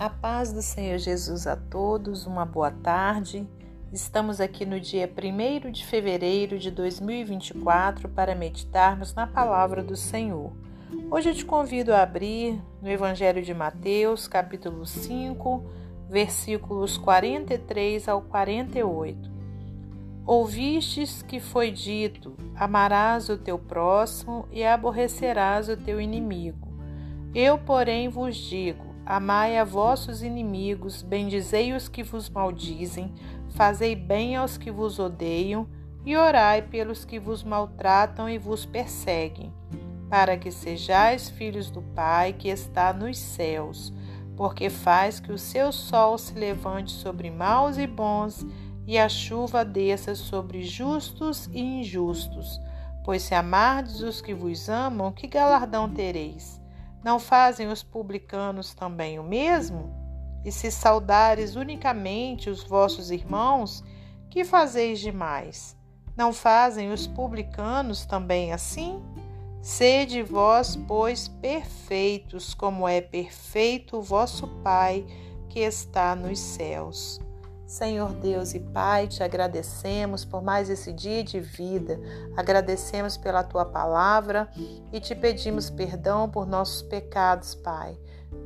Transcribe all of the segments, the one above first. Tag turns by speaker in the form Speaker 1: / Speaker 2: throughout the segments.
Speaker 1: A paz do Senhor Jesus a todos, uma boa tarde. Estamos aqui no dia 1 de fevereiro de 2024 para meditarmos na palavra do Senhor. Hoje eu te convido a abrir no Evangelho de Mateus, capítulo 5, versículos 43 ao 48. Ouvistes que foi dito: Amarás o teu próximo e aborrecerás o teu inimigo. Eu, porém, vos digo: Amai a vossos inimigos, bendizei os que vos maldizem, fazei bem aos que vos odeiam, e orai pelos que vos maltratam e vos perseguem, para que sejais filhos do Pai que está nos céus, porque faz que o seu sol se levante sobre maus e bons, e a chuva desça sobre justos e injustos. Pois se amardes os que vos amam, que galardão tereis? Não fazem os publicanos também o mesmo? E se saudares unicamente os vossos irmãos, que fazeis demais? Não fazem os publicanos também assim? Sede vós, pois, perfeitos, como é perfeito o vosso Pai que está nos céus. Senhor Deus e Pai, te agradecemos por mais esse dia de vida, agradecemos pela tua palavra e te pedimos perdão por nossos pecados, Pai.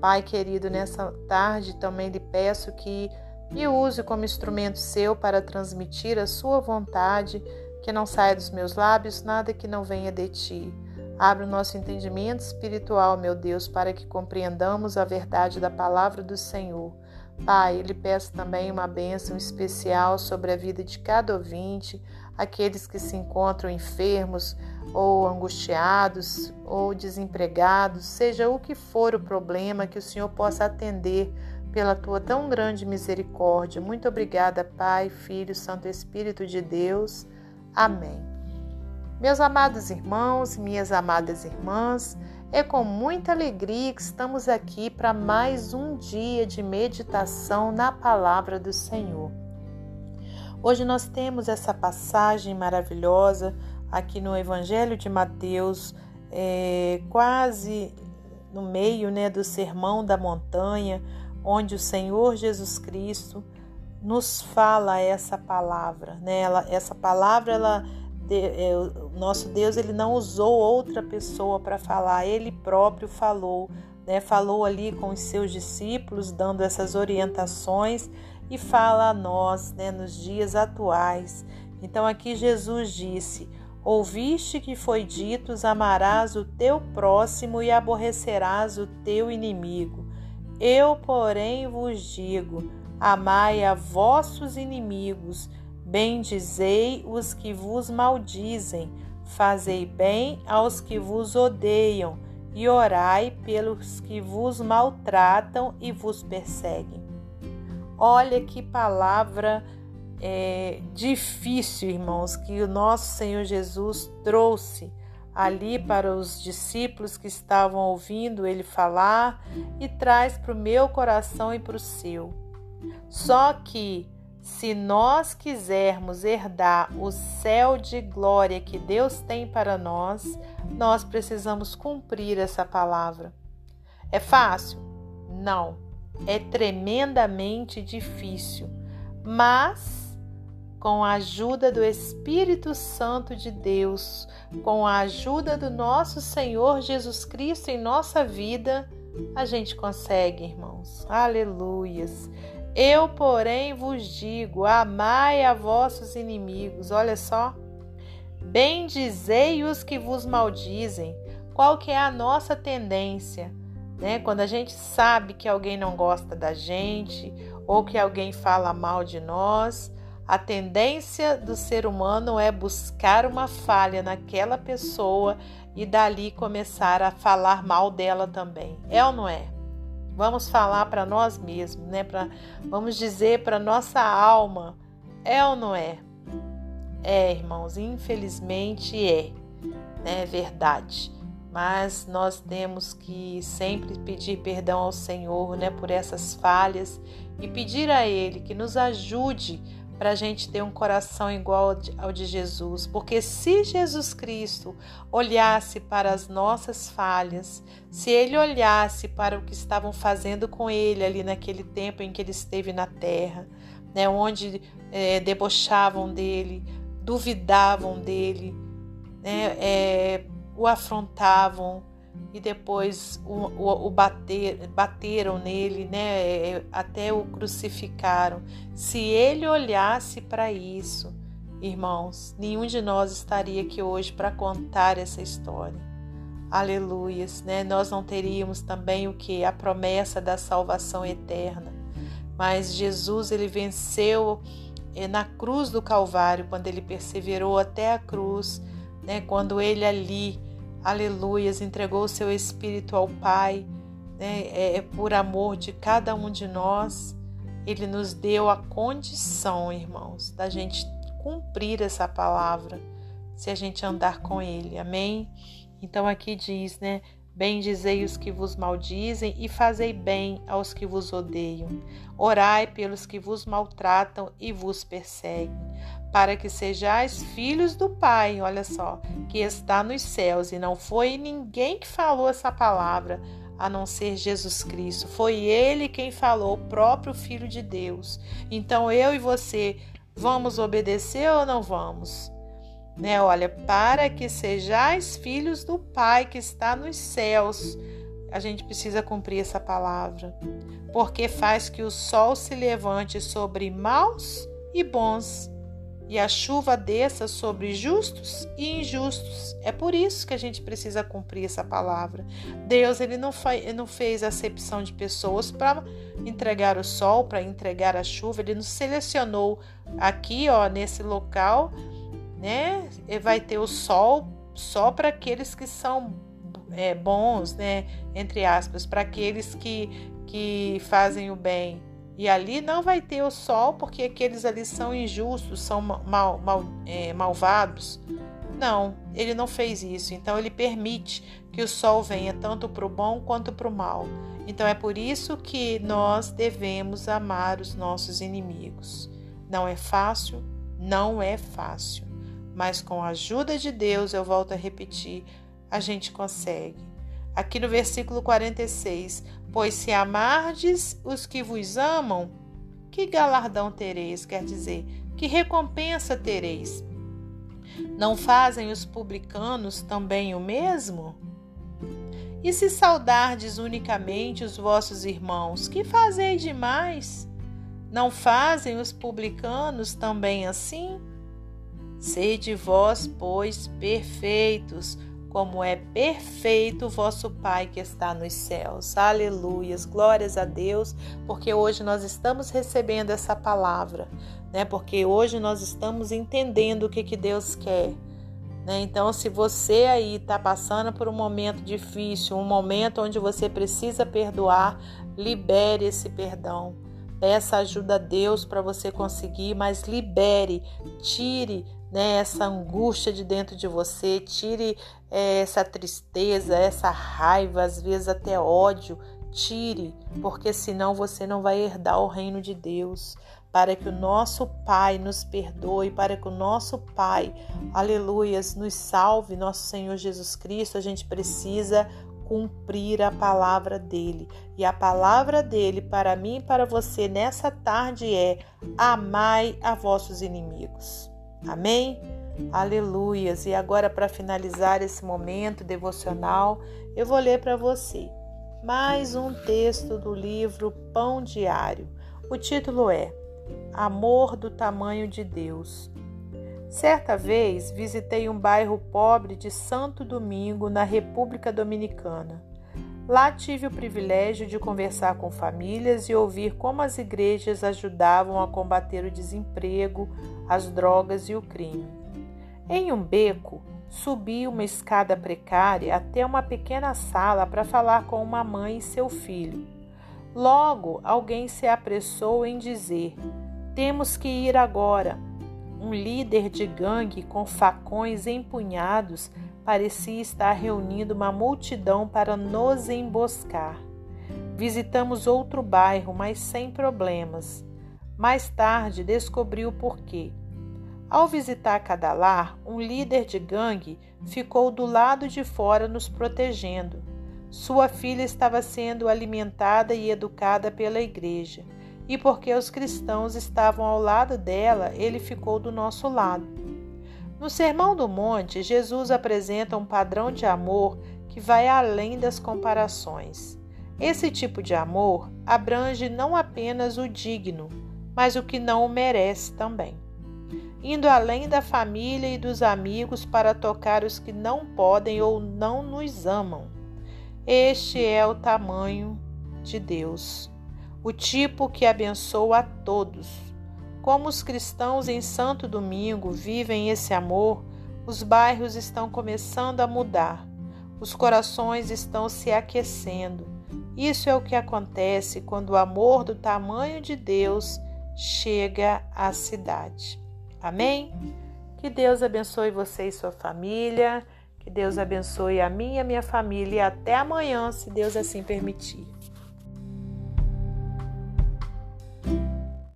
Speaker 1: Pai querido, nessa tarde também lhe peço que me use como instrumento seu para transmitir a sua vontade, que não saia dos meus lábios nada que não venha de ti. Abre o nosso entendimento espiritual, meu Deus, para que compreendamos a verdade da palavra do Senhor. Pai, lhe peço também uma bênção especial sobre a vida de cada ouvinte, aqueles que se encontram enfermos ou angustiados ou desempregados, seja o que for o problema, que o Senhor possa atender pela tua tão grande misericórdia. Muito obrigada, Pai, Filho, Santo Espírito de Deus. Amém. Meus amados irmãos, minhas amadas irmãs, é com muita alegria que estamos aqui para mais um dia de meditação na palavra do Senhor. Hoje nós temos essa passagem maravilhosa aqui no Evangelho de Mateus, é, quase no meio né, do Sermão da Montanha, onde o Senhor Jesus Cristo nos fala essa palavra. Né? Ela, essa palavra ela o nosso Deus ele não usou outra pessoa para falar, ele próprio falou, né? Falou ali com os seus discípulos, dando essas orientações e fala a nós, né, nos dias atuais. Então aqui Jesus disse: Ouviste que foi dito: amarás o teu próximo e aborrecerás o teu inimigo. Eu, porém, vos digo: amai a vossos inimigos Bendizei os que vos maldizem, fazei bem aos que vos odeiam, e orai pelos que vos maltratam e vos perseguem. Olha que palavra é, difícil, irmãos, que o nosso Senhor Jesus trouxe ali para os discípulos que estavam ouvindo ele falar e traz para o meu coração e para o seu. Só que se nós quisermos herdar o céu de glória que Deus tem para nós, nós precisamos cumprir essa palavra. É fácil? Não. É tremendamente difícil. Mas, com a ajuda do Espírito Santo de Deus, com a ajuda do nosso Senhor Jesus Cristo em nossa vida, a gente consegue, irmãos. Aleluias. Eu, porém, vos digo: amai a vossos inimigos. Olha só. Bendizei os que vos maldizem. Qual que é a nossa tendência? Né? Quando a gente sabe que alguém não gosta da gente ou que alguém fala mal de nós, a tendência do ser humano é buscar uma falha naquela pessoa e dali começar a falar mal dela também. É ou não é? Vamos falar para nós mesmos, né? Pra, vamos dizer para nossa alma, é ou não é? É, irmãos, infelizmente é, né? É verdade. Mas nós temos que sempre pedir perdão ao Senhor, né, por essas falhas e pedir a Ele que nos ajude para a gente ter um coração igual ao de Jesus. Porque se Jesus Cristo olhasse para as nossas falhas, se ele olhasse para o que estavam fazendo com ele ali naquele tempo em que ele esteve na terra, né, onde é, debochavam dele, duvidavam dele, né, é, o afrontavam, e depois o, o, o bater, bateram nele, né? É, até o crucificaram. Se ele olhasse para isso, irmãos, nenhum de nós estaria aqui hoje para contar essa história. Aleluias, né? Nós não teríamos também o que a promessa da salvação eterna. Mas Jesus ele venceu eh, na cruz do Calvário quando ele perseverou até a cruz, né? Quando ele ali aleluias, entregou o seu espírito ao Pai, né? é, é por amor de cada um de nós. Ele nos deu a condição, irmãos, da gente cumprir essa palavra, se a gente andar com Ele, amém? Então aqui diz, né? Bendizei os que vos maldizem e fazei bem aos que vos odeiam. Orai pelos que vos maltratam e vos perseguem, para que sejais filhos do Pai, olha só, que está nos céus. E não foi ninguém que falou essa palavra, a não ser Jesus Cristo. Foi Ele quem falou, o próprio Filho de Deus. Então eu e você vamos obedecer ou não vamos? Né? Olha, para que sejais filhos do Pai que está nos céus. A gente precisa cumprir essa palavra, porque faz que o sol se levante sobre maus e bons e a chuva desça sobre justos e injustos. É por isso que a gente precisa cumprir essa palavra. Deus ele não, ele não fez acepção de pessoas para entregar o sol, para entregar a chuva. Ele nos selecionou aqui, ó, nesse local, né? E vai ter o sol só para aqueles que são é, bons, né? Entre aspas, para aqueles que, que fazem o bem. E ali não vai ter o sol porque aqueles ali são injustos, são mal, mal, é, malvados. Não, ele não fez isso. Então ele permite que o sol venha tanto para o bom quanto para o mal. Então é por isso que nós devemos amar os nossos inimigos. Não é fácil, não é fácil. Mas com a ajuda de Deus, eu volto a repetir, a gente consegue. Aqui no versículo 46, Pois se amardes os que vos amam, que galardão tereis? Quer dizer, que recompensa tereis? Não fazem os publicanos também o mesmo? E se saudardes unicamente os vossos irmãos, que fazeis demais? Não fazem os publicanos também assim? Sede vós, pois, perfeitos, como é perfeito o vosso Pai que está nos céus. Aleluias, glórias a Deus, porque hoje nós estamos recebendo essa palavra, né? Porque hoje nós estamos entendendo o que, que Deus quer. Né? Então, se você aí está passando por um momento difícil, um momento onde você precisa perdoar, libere esse perdão. Peça ajuda a Deus para você conseguir, mas libere, tire né, essa angústia de dentro de você, tire é, essa tristeza, essa raiva, às vezes até ódio, tire, porque senão você não vai herdar o reino de Deus. Para que o nosso Pai nos perdoe, para que o nosso Pai, aleluias, nos salve, nosso Senhor Jesus Cristo, a gente precisa cumprir a palavra dele. E a palavra dele para mim e para você nessa tarde é: amai a vossos inimigos. Amém? Aleluias! E agora, para finalizar esse momento devocional, eu vou ler para você mais um texto do livro Pão Diário. O título é Amor do Tamanho de Deus. Certa vez visitei um bairro pobre de Santo Domingo, na República Dominicana. Lá tive o privilégio de conversar com famílias e ouvir como as igrejas ajudavam a combater o desemprego, as drogas e o crime. Em um beco, subi uma escada precária até uma pequena sala para falar com uma mãe e seu filho. Logo, alguém se apressou em dizer: Temos que ir agora. Um líder de gangue com facões empunhados parecia estar reunindo uma multidão para nos emboscar. Visitamos outro bairro, mas sem problemas. Mais tarde descobriu o porquê. Ao visitar cada lar, um líder de gangue ficou do lado de fora nos protegendo. Sua filha estava sendo alimentada e educada pela igreja, e porque os cristãos estavam ao lado dela, ele ficou do nosso lado. No Sermão do Monte, Jesus apresenta um padrão de amor que vai além das comparações. Esse tipo de amor abrange não apenas o digno, mas o que não o merece também indo além da família e dos amigos para tocar os que não podem ou não nos amam. Este é o tamanho de Deus, o tipo que abençoa a todos. Como os cristãos em Santo Domingo vivem esse amor, os bairros estão começando a mudar, os corações estão se aquecendo. Isso é o que acontece quando o amor do tamanho de Deus chega à cidade. Amém? Que Deus abençoe você e sua família. Que Deus abençoe a minha e a minha família. E até amanhã, se Deus assim permitir.